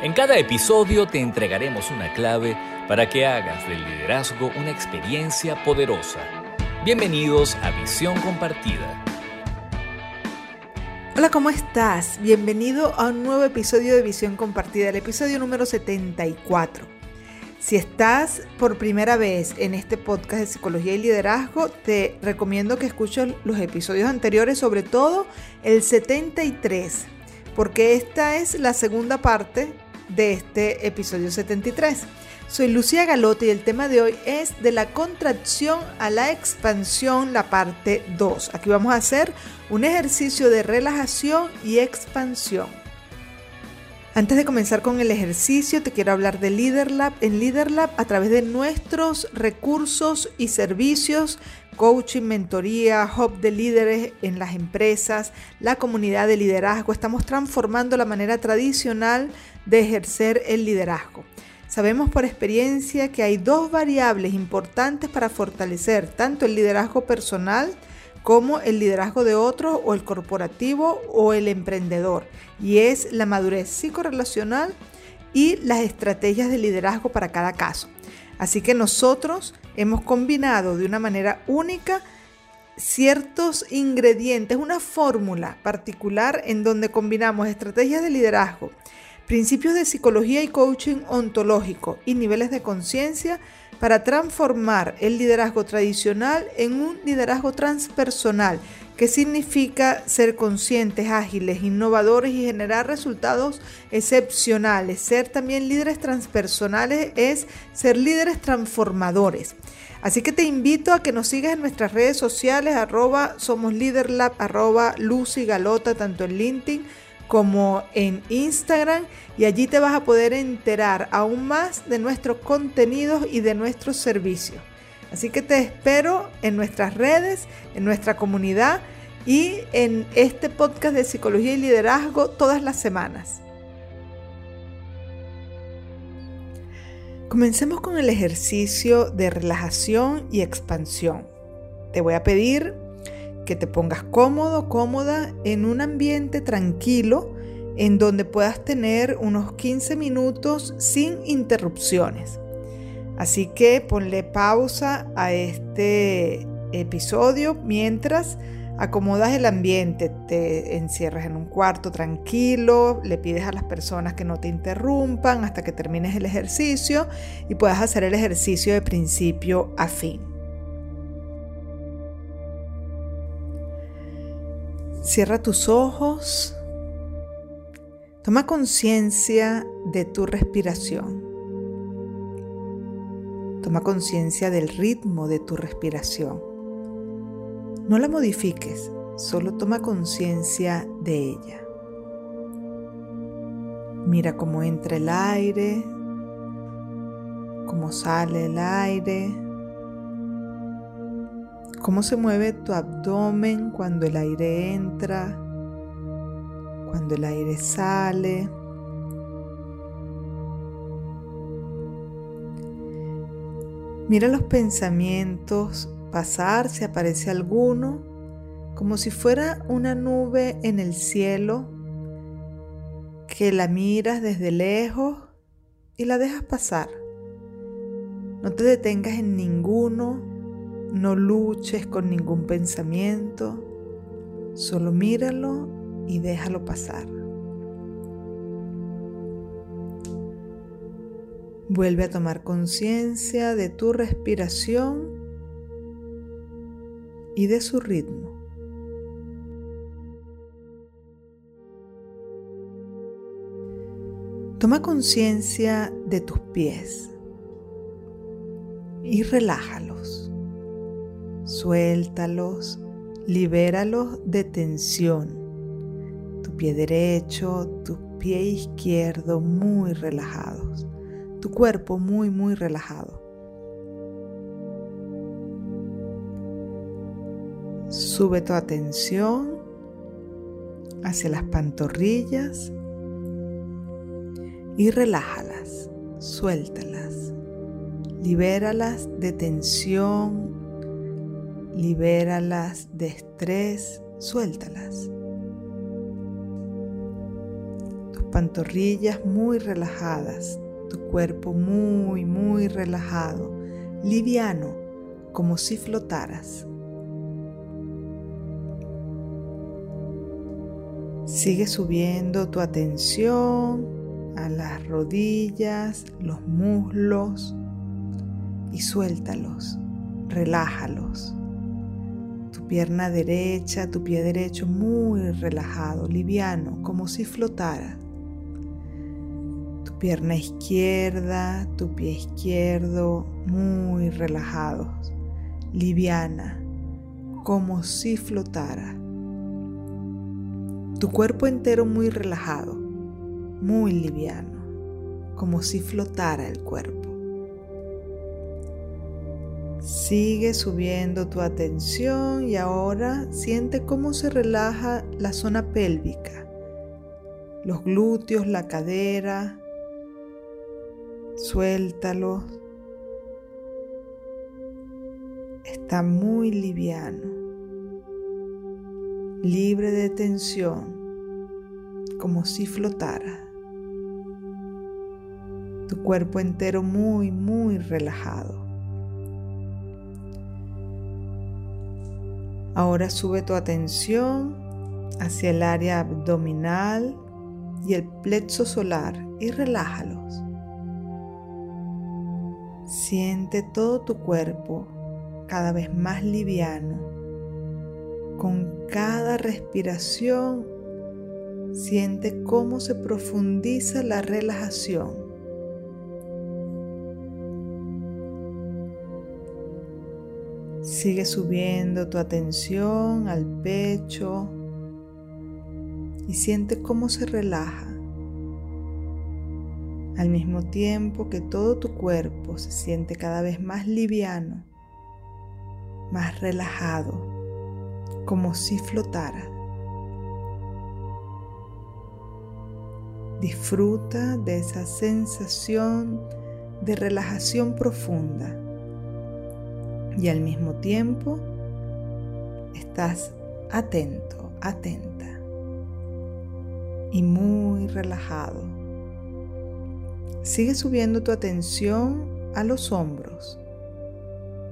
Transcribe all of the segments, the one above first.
En cada episodio te entregaremos una clave para que hagas del liderazgo una experiencia poderosa. Bienvenidos a Visión Compartida. Hola, ¿cómo estás? Bienvenido a un nuevo episodio de Visión Compartida, el episodio número 74. Si estás por primera vez en este podcast de psicología y liderazgo, te recomiendo que escuches los episodios anteriores, sobre todo el 73, porque esta es la segunda parte de este episodio 73. Soy Lucía Galote y el tema de hoy es de la contracción a la expansión, la parte 2. Aquí vamos a hacer un ejercicio de relajación y expansión. Antes de comenzar con el ejercicio, te quiero hablar de LeaderLab. En LeaderLab, a través de nuestros recursos y servicios, coaching, mentoría, hub de líderes en las empresas, la comunidad de liderazgo, estamos transformando la manera tradicional de ejercer el liderazgo. Sabemos por experiencia que hay dos variables importantes para fortalecer tanto el liderazgo personal como el liderazgo de otros o el corporativo o el emprendedor. Y es la madurez psicorelacional y las estrategias de liderazgo para cada caso. Así que nosotros hemos combinado de una manera única ciertos ingredientes, una fórmula particular en donde combinamos estrategias de liderazgo, principios de psicología y coaching ontológico y niveles de conciencia para transformar el liderazgo tradicional en un liderazgo transpersonal, que significa ser conscientes, ágiles, innovadores y generar resultados excepcionales. Ser también líderes transpersonales es ser líderes transformadores. Así que te invito a que nos sigas en nuestras redes sociales, arroba somos arroba Lucy Galota, tanto en LinkedIn como en Instagram y allí te vas a poder enterar aún más de nuestros contenidos y de nuestros servicios. Así que te espero en nuestras redes, en nuestra comunidad y en este podcast de psicología y liderazgo todas las semanas. Comencemos con el ejercicio de relajación y expansión. Te voy a pedir que te pongas cómodo, cómoda en un ambiente tranquilo en donde puedas tener unos 15 minutos sin interrupciones. Así que ponle pausa a este episodio mientras acomodas el ambiente, te encierras en un cuarto tranquilo, le pides a las personas que no te interrumpan hasta que termines el ejercicio y puedas hacer el ejercicio de principio a fin. Cierra tus ojos. Toma conciencia de tu respiración. Toma conciencia del ritmo de tu respiración. No la modifiques, solo toma conciencia de ella. Mira cómo entra el aire, cómo sale el aire cómo se mueve tu abdomen cuando el aire entra, cuando el aire sale. Mira los pensamientos pasar si aparece alguno, como si fuera una nube en el cielo que la miras desde lejos y la dejas pasar. No te detengas en ninguno no luches con ningún pensamiento, solo míralo y déjalo pasar. Vuelve a tomar conciencia de tu respiración y de su ritmo. Toma conciencia de tus pies y relájalos. Suéltalos, libéralos de tensión. Tu pie derecho, tu pie izquierdo muy relajados. Tu cuerpo muy, muy relajado. Sube tu atención hacia las pantorrillas y relájalas, suéltalas, libéralas de tensión, libéralas de estrés, suéltalas. Tus pantorrillas muy relajadas, tu cuerpo muy, muy relajado, liviano, como si flotaras. Sigue subiendo tu atención a las rodillas, los muslos y suéltalos, relájalos. Pierna derecha, tu pie derecho muy relajado, liviano, como si flotara. Tu pierna izquierda, tu pie izquierdo muy relajados, liviana, como si flotara. Tu cuerpo entero muy relajado, muy liviano, como si flotara el cuerpo. Sigue subiendo tu atención y ahora siente cómo se relaja la zona pélvica, los glúteos, la cadera. Suéltalos. Está muy liviano libre de tensión, como si flotara. Tu cuerpo entero muy, muy relajado. Ahora sube tu atención hacia el área abdominal y el plexo solar y relájalos. Siente todo tu cuerpo cada vez más liviano con cada respiración, siente cómo se profundiza la relajación. Sigue subiendo tu atención al pecho y siente cómo se relaja. Al mismo tiempo que todo tu cuerpo se siente cada vez más liviano, más relajado como si flotara. Disfruta de esa sensación de relajación profunda y al mismo tiempo estás atento, atenta y muy relajado. Sigue subiendo tu atención a los hombros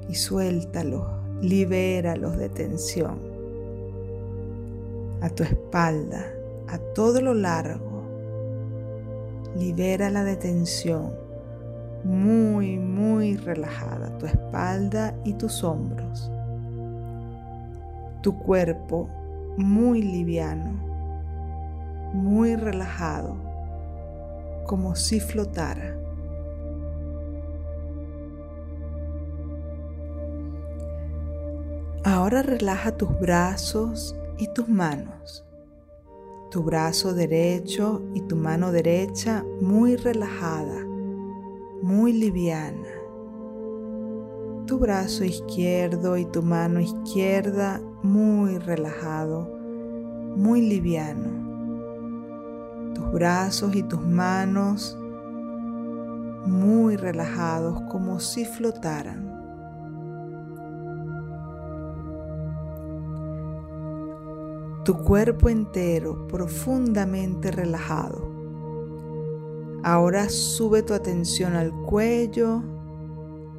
y suéltalos, libéralos de tensión a tu espalda, a todo lo largo. Libera la detención, muy, muy relajada, tu espalda y tus hombros. Tu cuerpo muy liviano, muy relajado, como si flotara. Ahora relaja tus brazos y tus manos. Tu brazo derecho y tu mano derecha muy relajada, muy liviana. Tu brazo izquierdo y tu mano izquierda muy relajado, muy liviano. Tus brazos y tus manos muy relajados como si flotaran. tu cuerpo entero profundamente relajado. Ahora sube tu atención al cuello,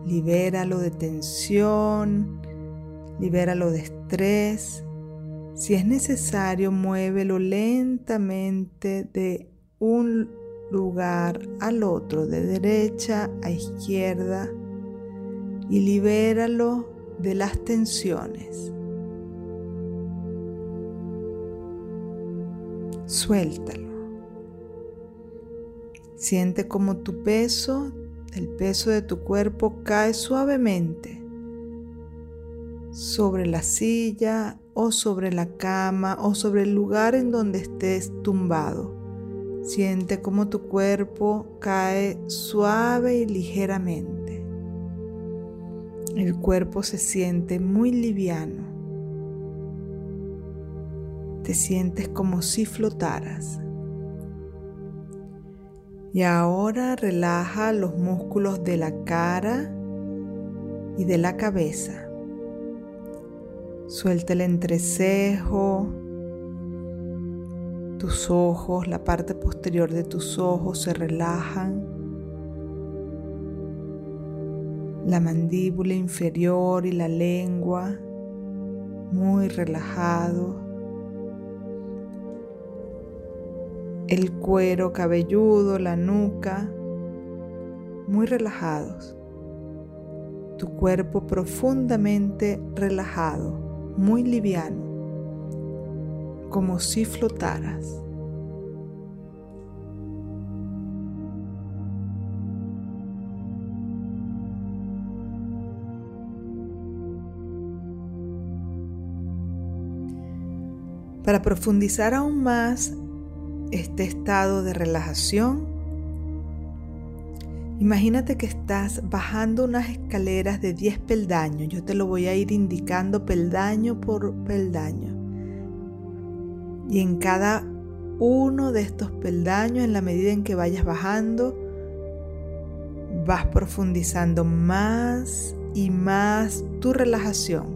libéralo de tensión, libéralo de estrés. Si es necesario, muévelo lentamente de un lugar al otro, de derecha a izquierda, y libéralo de las tensiones. Suéltalo. Siente como tu peso, el peso de tu cuerpo cae suavemente sobre la silla o sobre la cama o sobre el lugar en donde estés tumbado. Siente como tu cuerpo cae suave y ligeramente. El cuerpo se siente muy liviano te sientes como si flotaras. Y ahora relaja los músculos de la cara y de la cabeza. Suelta el entrecejo, Tus ojos, la parte posterior de tus ojos se relajan. La mandíbula inferior y la lengua muy relajado. El cuero cabelludo, la nuca, muy relajados. Tu cuerpo profundamente relajado, muy liviano como si flotaras. Para profundizar aún más este estado de relajación, imagínate que estás bajando unas escaleras de 10 peldaños. Yo te lo voy a ir indicando peldaño por peldaño. Y en cada uno de estos peldaños, en la medida en que vayas bajando, vas profundizando más y más tu relajación.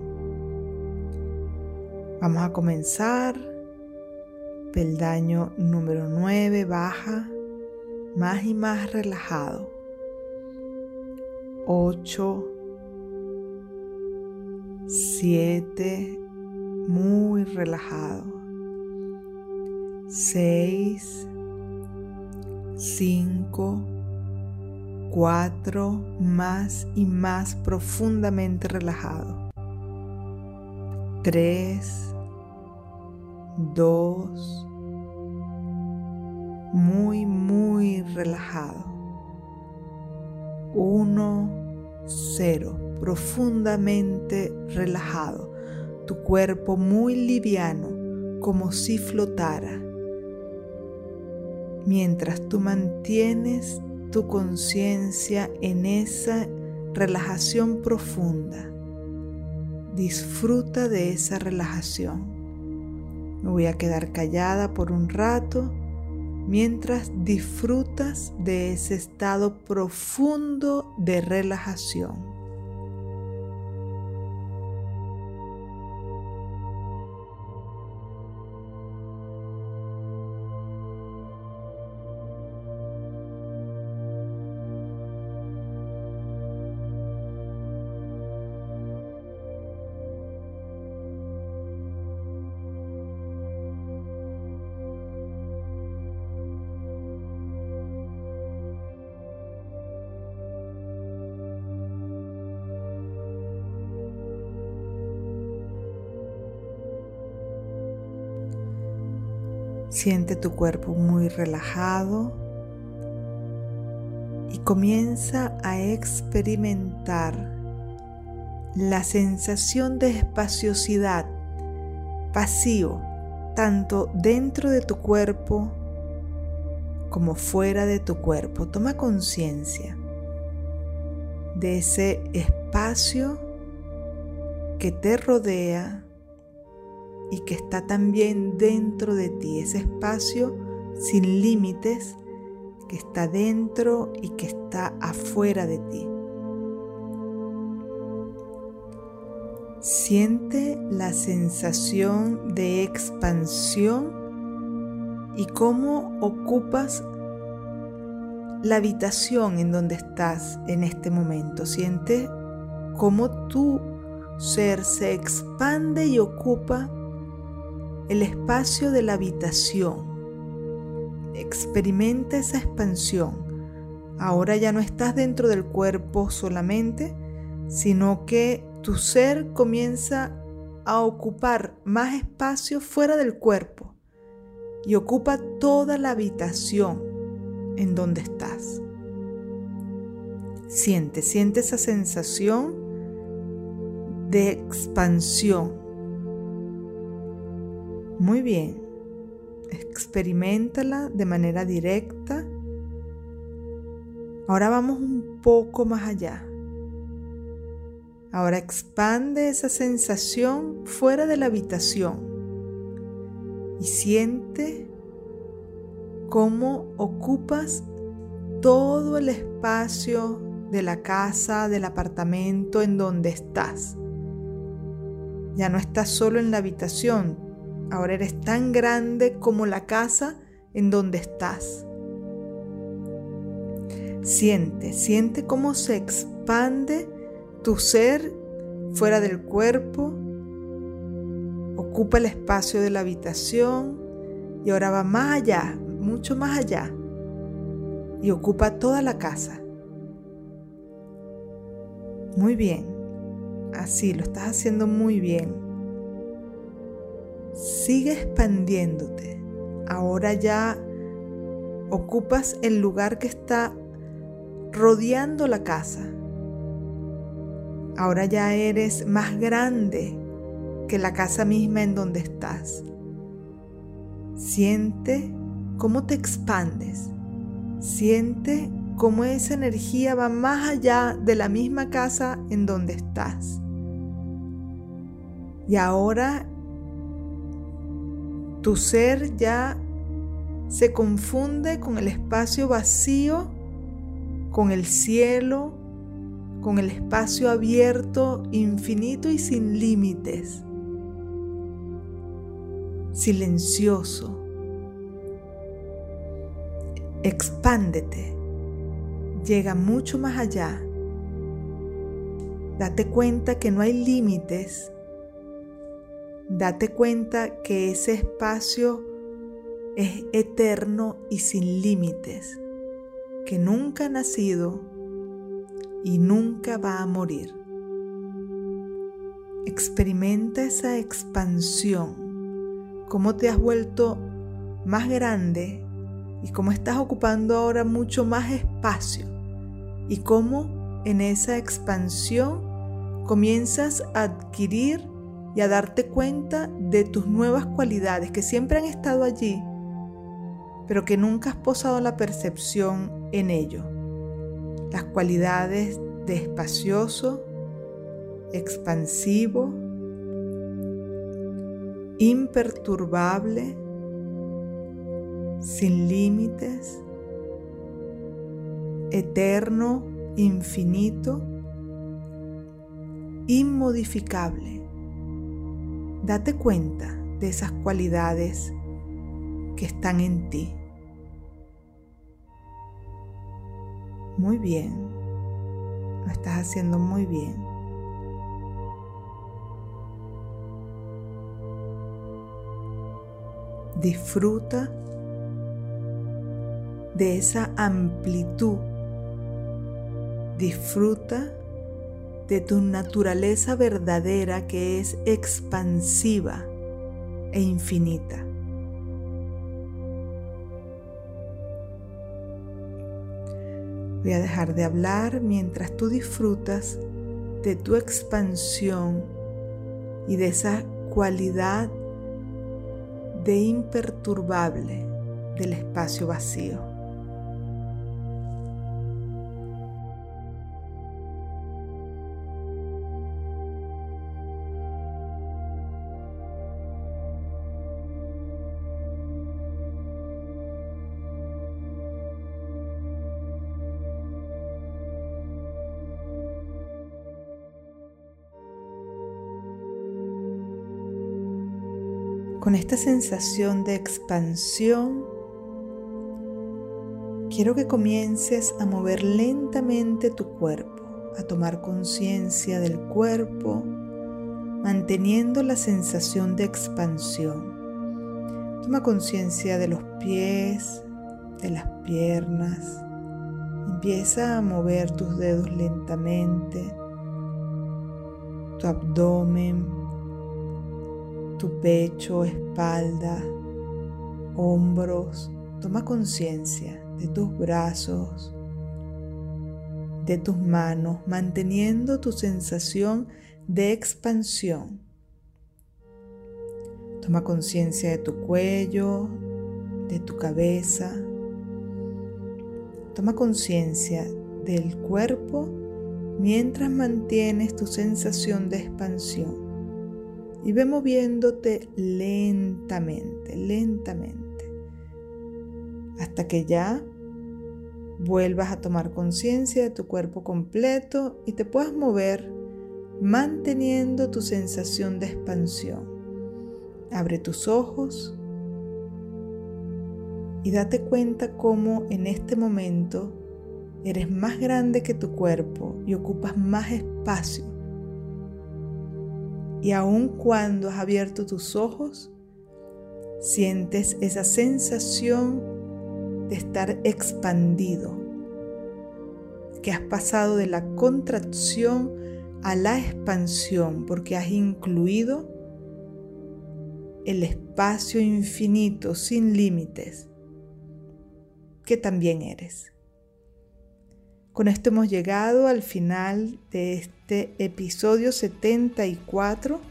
Vamos a comenzar. Peldaño número 9, baja, más y más relajado. 8, 7, muy relajado. 6, 5, 4, más y más profundamente relajado. 3, 2, muy, muy relajado. 1, 0, profundamente relajado. Tu cuerpo muy liviano, como si flotara mientras tú mantienes tu conciencia en esa relajación profunda. Disfruta de esa relajación. Me voy a quedar callada por un rato mientras disfrutas de ese estado profundo de relajación. Siente tu cuerpo muy relajado y comienza a experimentar la sensación de espaciosidad, vacío, tanto dentro de tu cuerpo como fuera de tu cuerpo. Toma conciencia de ese espacio que te rodea y que está también dentro de ti, ese espacio sin límites que está dentro y que está afuera de ti. Siente la sensación de expansión y cómo ocupas la habitación en donde estás en este momento. Siente cómo tu ser se expande y ocupa el espacio de la habitación. Experimenta esa expansión. Ahora ya no estás dentro del cuerpo solamente, sino que tu ser comienza a ocupar más espacio fuera del cuerpo y ocupa toda la habitación en donde estás. Siente, siente esa sensación de expansión muy bien. Experimentala de manera directa. Ahora vamos un poco más allá. Ahora expande esa sensación fuera de la habitación y siente cómo ocupas todo el espacio de la casa, del apartamento en donde estás. Ya no estás solo en la habitación, Ahora eres tan grande como la casa en donde estás. Siente, siente cómo se expande tu ser fuera del cuerpo, ocupa el espacio de la habitación y ahora va más allá, mucho más allá, y ocupa toda la casa. Muy bien, así lo estás haciendo muy bien. Sigue expandiéndote. Ahora ya ocupas el lugar que está rodeando la casa. Ahora ya eres más grande que la casa misma en donde estás. Siente cómo te expandes. Siente cómo esa energía va más allá de la misma casa en donde estás. Y ahora tu ser ya se confunde con el espacio vacío, con el cielo, con el espacio abierto, infinito y sin límites. Silencioso. Expándete. Llega mucho más allá. Date cuenta que no hay límites. Date cuenta que ese espacio es eterno y sin límites, que nunca ha nacido y nunca va a morir. Experimenta esa expansión, cómo te has vuelto más grande y cómo estás ocupando ahora mucho más espacio y cómo en esa expansión comienzas a adquirir y a darte cuenta de tus nuevas cualidades que siempre han estado allí, pero que nunca has posado la percepción en ello las cualidades de espacioso, expansivo, imperturbable, sin límites, eterno, infinito, inmodificable. Date cuenta de esas cualidades que están en ti. Muy bien. Lo estás haciendo muy bien. Disfruta de esa amplitud. Disfruta de tu naturaleza verdadera que es expansiva e infinita. Voy a dejar de hablar mientras tú disfrutas de tu expansión y de esa cualidad de imperturbable del espacio vacío. Con esta sensación de expansión, quiero que comiences a mover lentamente tu cuerpo, a tomar conciencia del cuerpo, manteniendo la sensación de expansión. Toma conciencia de los pies, de las piernas. Empieza a mover tus dedos lentamente, tu abdomen, tu pecho, espalda, hombros. Toma conciencia de tus brazos, de tus manos, manteniendo tu sensación de expansión. Toma conciencia de tu cuello, de tu cabeza. Toma conciencia del cuerpo mientras mantienes tu sensación de expansión y ve moviéndote lentamente, lentamente, hasta que ya vuelvas a tomar conciencia de tu cuerpo completo y te puedas mover manteniendo tu sensación de expansión. Abre tus ojos y date cuenta cómo en este momento eres más grande que tu cuerpo y ocupas más espacio. Y aun cuando has abierto tus ojos, sientes esa sensación de estar expandido, que has pasado de la contracción a la expansión porque has incluido el espacio infinito sin límites que también eres. Con esto hemos llegado al final de este episodio 74.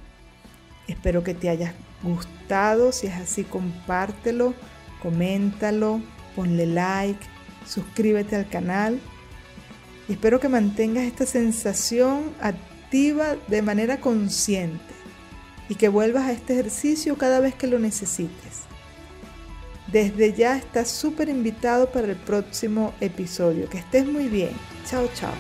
Espero que te haya gustado. Si es así, compártelo, coméntalo, ponle like, suscríbete al canal. Y espero que mantengas esta sensación activa de manera consciente y que vuelvas a este ejercicio cada vez que lo necesites. Desde ya estás súper invitado para el próximo episodio. Que estés muy bien. Chao, chao.